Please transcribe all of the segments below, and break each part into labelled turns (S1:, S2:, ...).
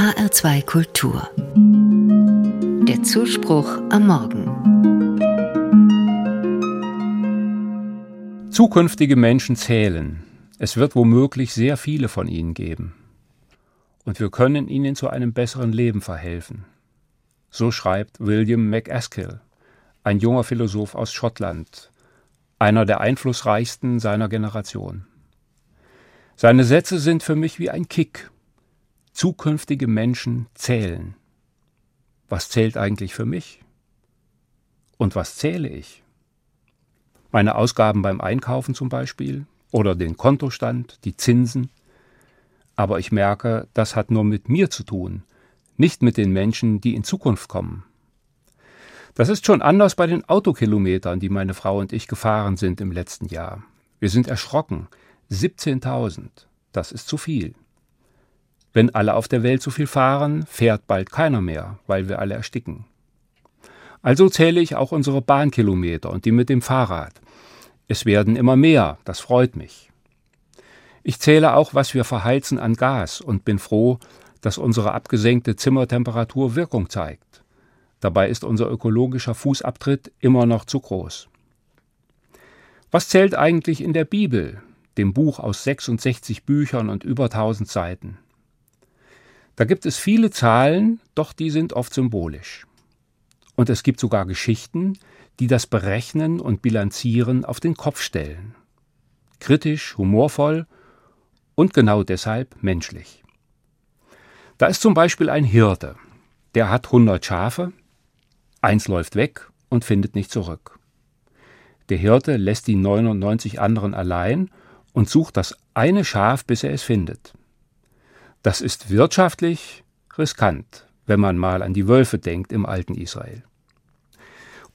S1: HR2 Kultur. Der Zuspruch am Morgen.
S2: Zukünftige Menschen zählen. Es wird womöglich sehr viele von ihnen geben. Und wir können ihnen zu einem besseren Leben verhelfen. So schreibt William MacAskill, ein junger Philosoph aus Schottland, einer der einflussreichsten seiner Generation. Seine Sätze sind für mich wie ein Kick, Zukünftige Menschen zählen. Was zählt eigentlich für mich? Und was zähle ich? Meine Ausgaben beim Einkaufen zum Beispiel oder den Kontostand, die Zinsen. Aber ich merke, das hat nur mit mir zu tun, nicht mit den Menschen, die in Zukunft kommen. Das ist schon anders bei den Autokilometern, die meine Frau und ich gefahren sind im letzten Jahr. Wir sind erschrocken. 17.000. Das ist zu viel. Wenn alle auf der Welt so viel fahren, fährt bald keiner mehr, weil wir alle ersticken. Also zähle ich auch unsere Bahnkilometer und die mit dem Fahrrad. Es werden immer mehr, das freut mich. Ich zähle auch, was wir verheizen an Gas und bin froh, dass unsere abgesenkte Zimmertemperatur Wirkung zeigt. Dabei ist unser ökologischer Fußabtritt immer noch zu groß. Was zählt eigentlich in der Bibel, dem Buch aus 66 Büchern und über 1000 Seiten? Da gibt es viele Zahlen, doch die sind oft symbolisch. Und es gibt sogar Geschichten, die das Berechnen und Bilanzieren auf den Kopf stellen. Kritisch, humorvoll und genau deshalb menschlich. Da ist zum Beispiel ein Hirte, der hat 100 Schafe, eins läuft weg und findet nicht zurück. Der Hirte lässt die 99 anderen allein und sucht das eine Schaf, bis er es findet. Das ist wirtschaftlich riskant, wenn man mal an die Wölfe denkt im alten Israel.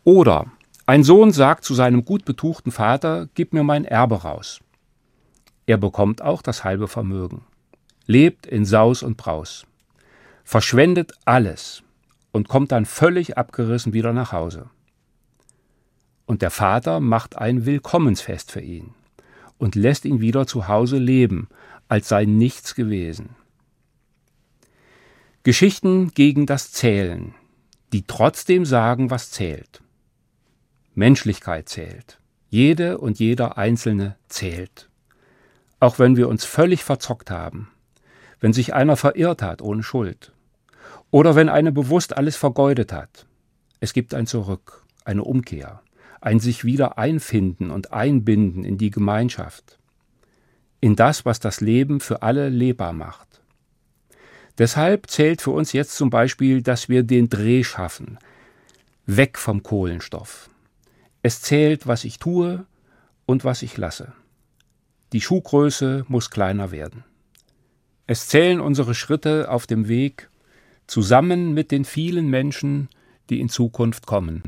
S2: Oder ein Sohn sagt zu seinem gut betuchten Vater, gib mir mein Erbe raus. Er bekommt auch das halbe Vermögen, lebt in Saus und Braus, verschwendet alles und kommt dann völlig abgerissen wieder nach Hause. Und der Vater macht ein Willkommensfest für ihn und lässt ihn wieder zu Hause leben, als sei nichts gewesen. Geschichten gegen das Zählen, die trotzdem sagen, was zählt. Menschlichkeit zählt. Jede und jeder Einzelne zählt. Auch wenn wir uns völlig verzockt haben, wenn sich einer verirrt hat ohne Schuld, oder wenn eine bewusst alles vergeudet hat. Es gibt ein Zurück, eine Umkehr, ein sich wieder einfinden und einbinden in die Gemeinschaft, in das, was das Leben für alle lebbar macht. Deshalb zählt für uns jetzt zum Beispiel, dass wir den Dreh schaffen, weg vom Kohlenstoff. Es zählt, was ich tue und was ich lasse. Die Schuhgröße muss kleiner werden. Es zählen unsere Schritte auf dem Weg zusammen mit den vielen Menschen, die in Zukunft kommen.